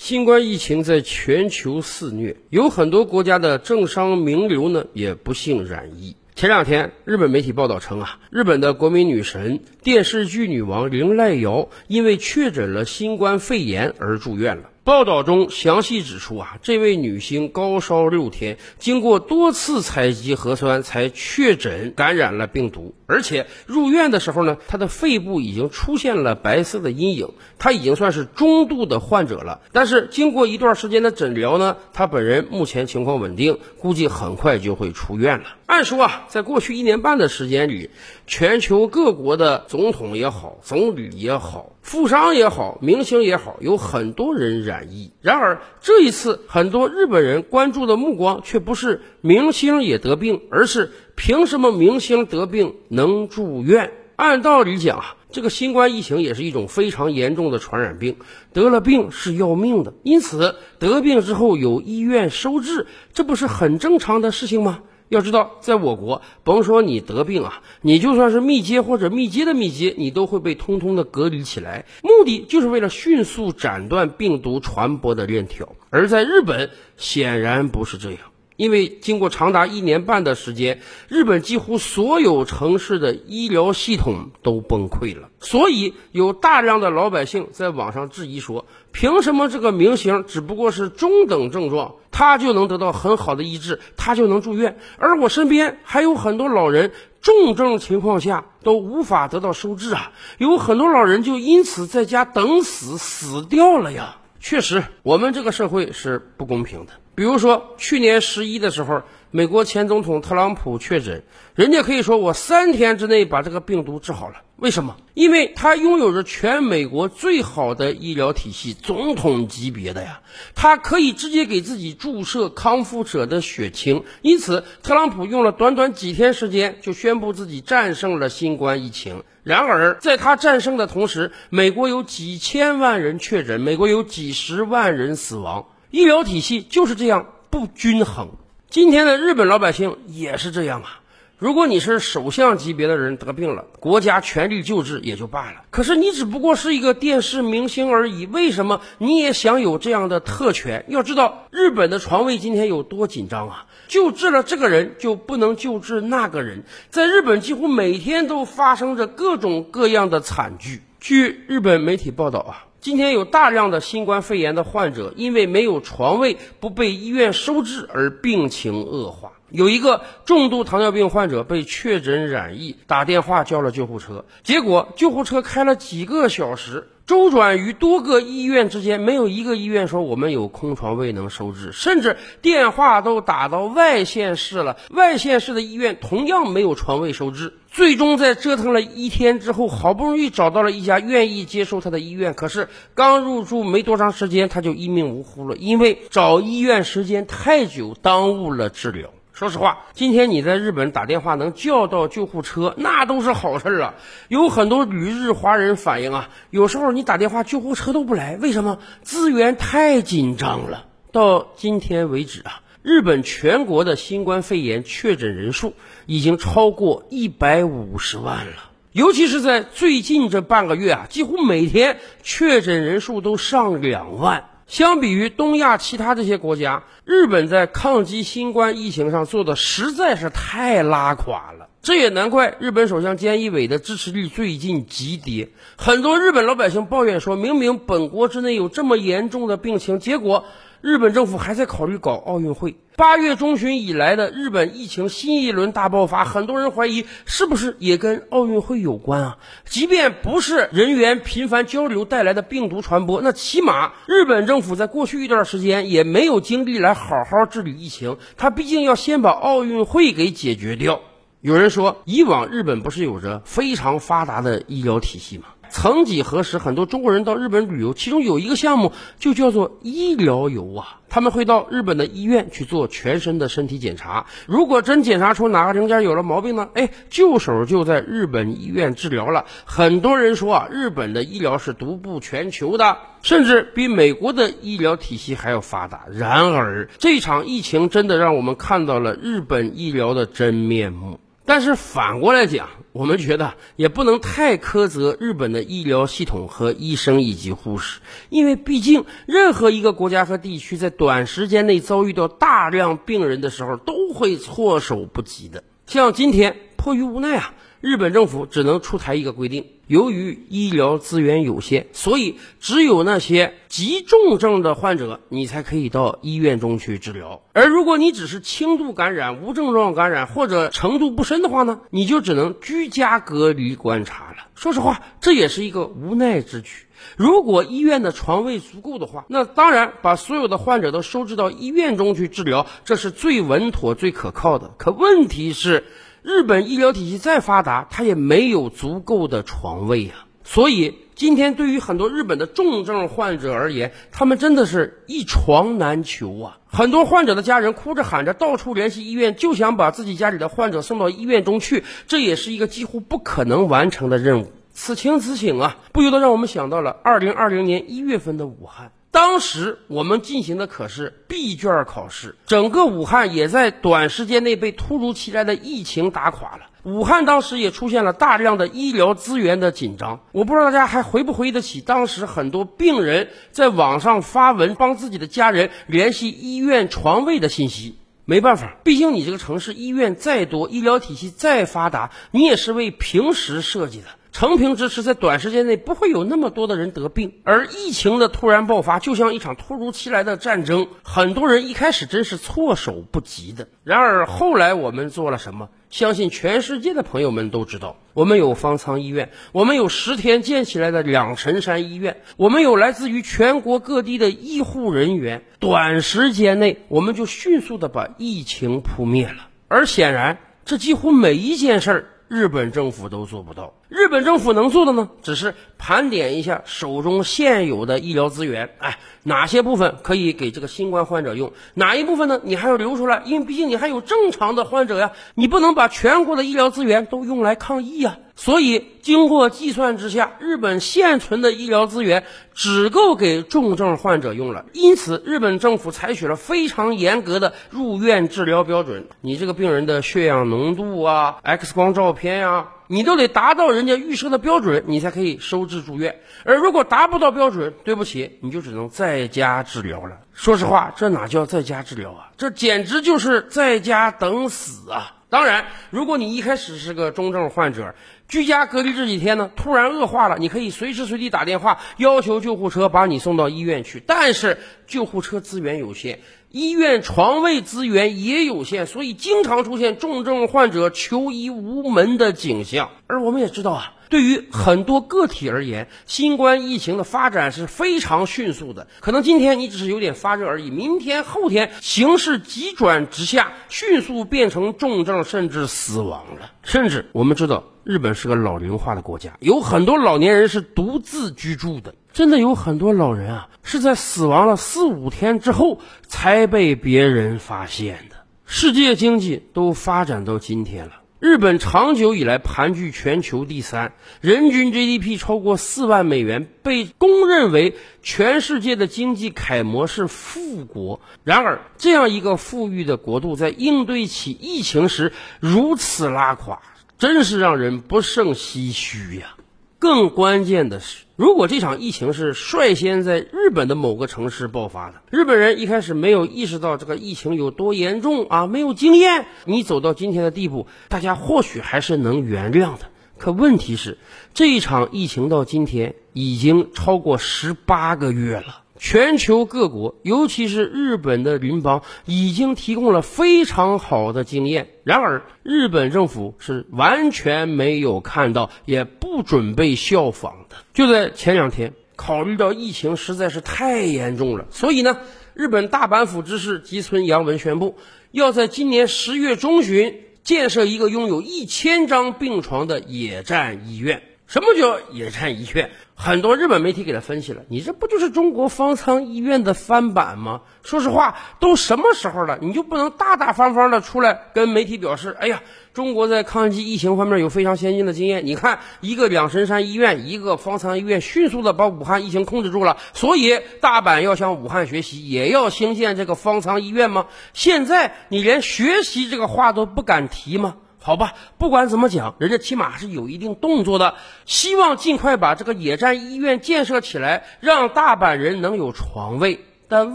新冠疫情在全球肆虐，有很多国家的政商名流呢也不幸染疫。前两天，日本媒体报道称啊，日本的国民女神、电视剧女王铃濑遥因为确诊了新冠肺炎而住院了。报道中详细指出啊，这位女星高烧六天，经过多次采集核酸才确诊感染了病毒，而且入院的时候呢，她的肺部已经出现了白色的阴影，她已经算是中度的患者了。但是经过一段时间的诊疗呢，她本人目前情况稳定，估计很快就会出院了。按说啊，在过去一年半的时间里，全球各国的总统也好，总理也好，富商也好，明星也好，有很多人染疫。然而这一次，很多日本人关注的目光却不是明星也得病，而是凭什么明星得病能住院？按道理讲啊，这个新冠疫情也是一种非常严重的传染病，得了病是要命的，因此得病之后有医院收治，这不是很正常的事情吗？要知道，在我国，甭说你得病啊，你就算是密接或者密接的密接，你都会被通通的隔离起来，目的就是为了迅速斩断病毒传播的链条。而在日本，显然不是这样。因为经过长达一年半的时间，日本几乎所有城市的医疗系统都崩溃了，所以有大量的老百姓在网上质疑说：凭什么这个明星只不过是中等症状，他就能得到很好的医治，他就能住院，而我身边还有很多老人重症情况下都无法得到收治啊，有很多老人就因此在家等死死掉了呀。确实，我们这个社会是不公平的。比如说，去年十一的时候，美国前总统特朗普确诊，人家可以说我三天之内把这个病毒治好了。为什么？因为他拥有着全美国最好的医疗体系，总统级别的呀，他可以直接给自己注射康复者的血清。因此，特朗普用了短短几天时间就宣布自己战胜了新冠疫情。然而，在他战胜的同时，美国有几千万人确诊，美国有几十万人死亡。医疗体系就是这样不均衡。今天的日本老百姓也是这样啊。如果你是首相级别的人得病了，国家全力救治也就罢了。可是你只不过是一个电视明星而已，为什么你也想有这样的特权？要知道日本的床位今天有多紧张啊！救治了这个人就不能救治那个人，在日本几乎每天都发生着各种各样的惨剧。据日本媒体报道啊。今天有大量的新冠肺炎的患者，因为没有床位，不被医院收治而病情恶化。有一个重度糖尿病患者被确诊染疫，打电话叫了救护车，结果救护车开了几个小时。周转于多个医院之间，没有一个医院说我们有空床位能收治，甚至电话都打到外县市了，外县市的医院同样没有床位收治。最终在折腾了一天之后，好不容易找到了一家愿意接受他的医院，可是刚入住没多长时间，他就一命呜呼了，因为找医院时间太久，耽误了治疗。说实话，今天你在日本打电话能叫到救护车，那都是好事啊。有很多旅日华人反映啊，有时候你打电话救护车都不来，为什么？资源太紧张了。到今天为止啊，日本全国的新冠肺炎确诊人数已经超过一百五十万了，尤其是在最近这半个月啊，几乎每天确诊人数都上两万。相比于东亚其他这些国家，日本在抗击新冠疫情上做的实在是太拉垮了。这也难怪日本首相菅义伟的支持率最近急跌。很多日本老百姓抱怨说，明明本国之内有这么严重的病情，结果。日本政府还在考虑搞奥运会。八月中旬以来的日本疫情新一轮大爆发，很多人怀疑是不是也跟奥运会有关啊？即便不是人员频繁交流带来的病毒传播，那起码日本政府在过去一段时间也没有精力来好好治理疫情。他毕竟要先把奥运会给解决掉。有人说，以往日本不是有着非常发达的医疗体系吗？曾几何时，很多中国人到日本旅游，其中有一个项目就叫做医疗游啊。他们会到日本的医院去做全身的身体检查，如果真检查出哪个零件有了毛病呢？哎，救手就在日本医院治疗了。很多人说啊，日本的医疗是独步全球的，甚至比美国的医疗体系还要发达。然而，这场疫情真的让我们看到了日本医疗的真面目。但是反过来讲，我们觉得也不能太苛责日本的医疗系统和医生以及护士，因为毕竟任何一个国家和地区在短时间内遭遇到大量病人的时候，都会措手不及的。像今天，迫于无奈啊。日本政府只能出台一个规定，由于医疗资源有限，所以只有那些极重症的患者，你才可以到医院中去治疗。而如果你只是轻度感染、无症状感染或者程度不深的话呢，你就只能居家隔离观察了。说实话，这也是一个无奈之举。如果医院的床位足够的话，那当然把所有的患者都收治到医院中去治疗，这是最稳妥、最可靠的。可问题是。日本医疗体系再发达，它也没有足够的床位啊。所以今天对于很多日本的重症患者而言，他们真的是一床难求啊。很多患者的家人哭着喊着到处联系医院，就想把自己家里的患者送到医院中去，这也是一个几乎不可能完成的任务。此情此景啊，不由得让我们想到了二零二零年一月份的武汉。当时我们进行的可是闭卷考试，整个武汉也在短时间内被突如其来的疫情打垮了。武汉当时也出现了大量的医疗资源的紧张。我不知道大家还回不回忆得起当时很多病人在网上发文帮自己的家人联系医院床位的信息。没办法，毕竟你这个城市医院再多，医疗体系再发达，你也是为平时设计的。成平之时，在短时间内不会有那么多的人得病，而疫情的突然爆发，就像一场突如其来的战争，很多人一开始真是措手不及的。然而后来我们做了什么？相信全世界的朋友们都知道，我们有方舱医院，我们有十天建起来的两神山医院，我们有来自于全国各地的医护人员，短时间内我们就迅速的把疫情扑灭了。而显然，这几乎每一件事儿。日本政府都做不到。日本政府能做的呢，只是盘点一下手中现有的医疗资源，哎，哪些部分可以给这个新冠患者用，哪一部分呢？你还要留出来，因为毕竟你还有正常的患者呀，你不能把全国的医疗资源都用来抗疫呀。所以，经过计算之下，日本现存的医疗资源只够给重症患者用了。因此，日本政府采取了非常严格的入院治疗标准。你这个病人的血氧浓度啊、X 光照片呀，你都得达到人家预设的标准，你才可以收治住院。而如果达不到标准，对不起，你就只能在家治疗了。说实话，这哪叫在家治疗啊？这简直就是在家等死啊！当然，如果你一开始是个中症患者，居家隔离这几天呢，突然恶化了，你可以随时随地打电话要求救护车把你送到医院去。但是救护车资源有限，医院床位资源也有限，所以经常出现重症患者求医无门的景象。而我们也知道啊。对于很多个体而言，新冠疫情的发展是非常迅速的。可能今天你只是有点发热而已，明天、后天形势急转直下，迅速变成重症甚至死亡了。甚至我们知道，日本是个老龄化的国家，有很多老年人是独自居住的。真的有很多老人啊，是在死亡了四五天之后才被别人发现的。世界经济都发展到今天了。日本长久以来盘踞全球第三，人均 GDP 超过四万美元，被公认为全世界的经济楷模是富国。然而，这样一个富裕的国度，在应对起疫情时如此拉垮，真是让人不胜唏嘘呀。更关键的是，如果这场疫情是率先在日本的某个城市爆发的，日本人一开始没有意识到这个疫情有多严重啊，没有经验，你走到今天的地步，大家或许还是能原谅的。可问题是，这一场疫情到今天已经超过十八个月了。全球各国，尤其是日本的邻邦，已经提供了非常好的经验。然而，日本政府是完全没有看到，也不准备效仿的。就在前两天，考虑到疫情实在是太严重了，所以呢，日本大阪府知事吉村洋文宣布，要在今年十月中旬建设一个拥有一千张病床的野战医院。什么叫野战医院？很多日本媒体给他分析了，你这不就是中国方舱医院的翻版吗？说实话，都什么时候了，你就不能大大方方的出来跟媒体表示，哎呀，中国在抗击疫情方面有非常先进的经验。你看，一个两神山医院，一个方舱医院，迅速的把武汉疫情控制住了。所以大阪要向武汉学习，也要兴建这个方舱医院吗？现在你连学习这个话都不敢提吗？好吧，不管怎么讲，人家起码是有一定动作的，希望尽快把这个野战医院建设起来，让大阪人能有床位。但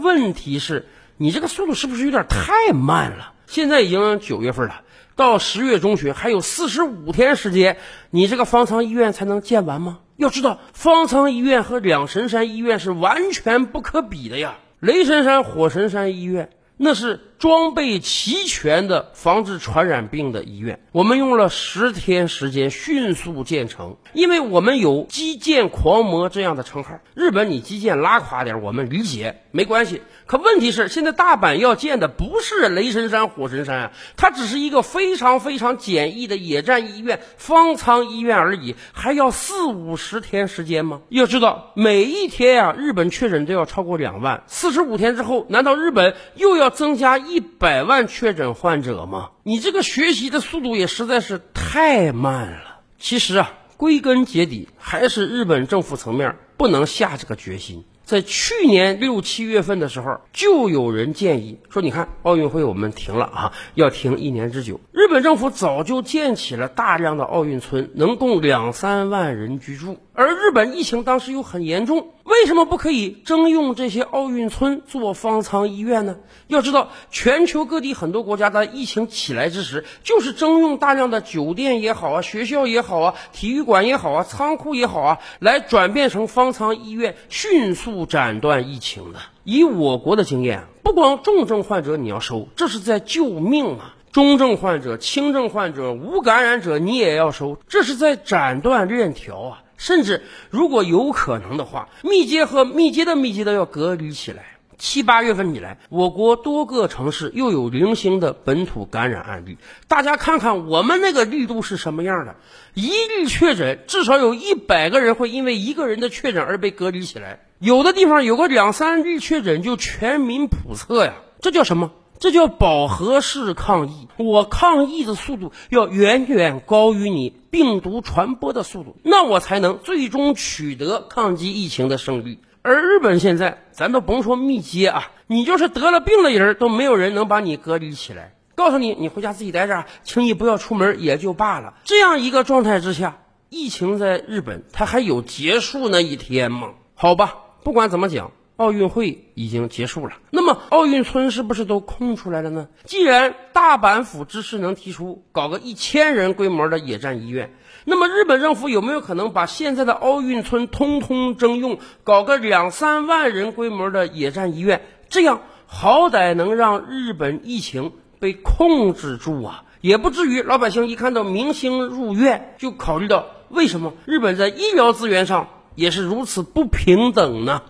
问题是，你这个速度是不是有点太慢了？现在已经九月份了，到十月中旬还有四十五天时间，你这个方舱医院才能建完吗？要知道，方舱医院和两神山医院是完全不可比的呀。雷神山、火神山医院那是。装备齐全的防治传染病的医院，我们用了十天时间迅速建成，因为我们有基建狂魔这样的称号。日本你基建拉垮点，我们理解没关系。可问题是，现在大阪要建的不是雷神山、火神山啊，它只是一个非常非常简易的野战医院、方舱医院而已，还要四五十天时间吗？要知道，每一天呀，日本确诊都要超过两万，四十五天之后，难道日本又要增加？一百万确诊患者吗？你这个学习的速度也实在是太慢了。其实啊，归根结底还是日本政府层面不能下这个决心。在去年六七月份的时候，就有人建议说：“你看，奥运会我们停了啊，要停一年之久。”日本政府早就建起了大量的奥运村，能供两三万人居住。而日本疫情当时又很严重，为什么不可以征用这些奥运村做方舱医院呢？要知道，全球各地很多国家在疫情起来之时，就是征用大量的酒店也好啊，学校也好啊，体育馆也好啊，仓库也好啊，来转变成方舱医院，迅速斩断疫情的。以我国的经验，不光重症患者你要收，这是在救命啊！中症患者、轻症患者、无感染者你也要收，这是在斩断链条啊！甚至如果有可能的话，密接和密接的密接都要隔离起来。七八月份以来，我国多个城市又有零星的本土感染案例。大家看看我们那个力度是什么样的？一例确诊，至少有一百个人会因为一个人的确诊而被隔离起来。有的地方有个两三例确诊就全民普测呀，这叫什么？这叫饱和式抗疫，我抗疫的速度要远远高于你病毒传播的速度，那我才能最终取得抗击疫情的胜利。而日本现在，咱都甭说密接啊，你就是得了病的人都没有人能把你隔离起来，告诉你你回家自己待着，轻易不要出门也就罢了。这样一个状态之下，疫情在日本它还有结束那一天吗？好吧，不管怎么讲。奥运会已经结束了，那么奥运村是不是都空出来了呢？既然大阪府知事能提出搞个一千人规模的野战医院，那么日本政府有没有可能把现在的奥运村通通征用，搞个两三万人规模的野战医院？这样好歹能让日本疫情被控制住啊，也不至于老百姓一看到明星入院就考虑到为什么日本在医疗资源上也是如此不平等呢？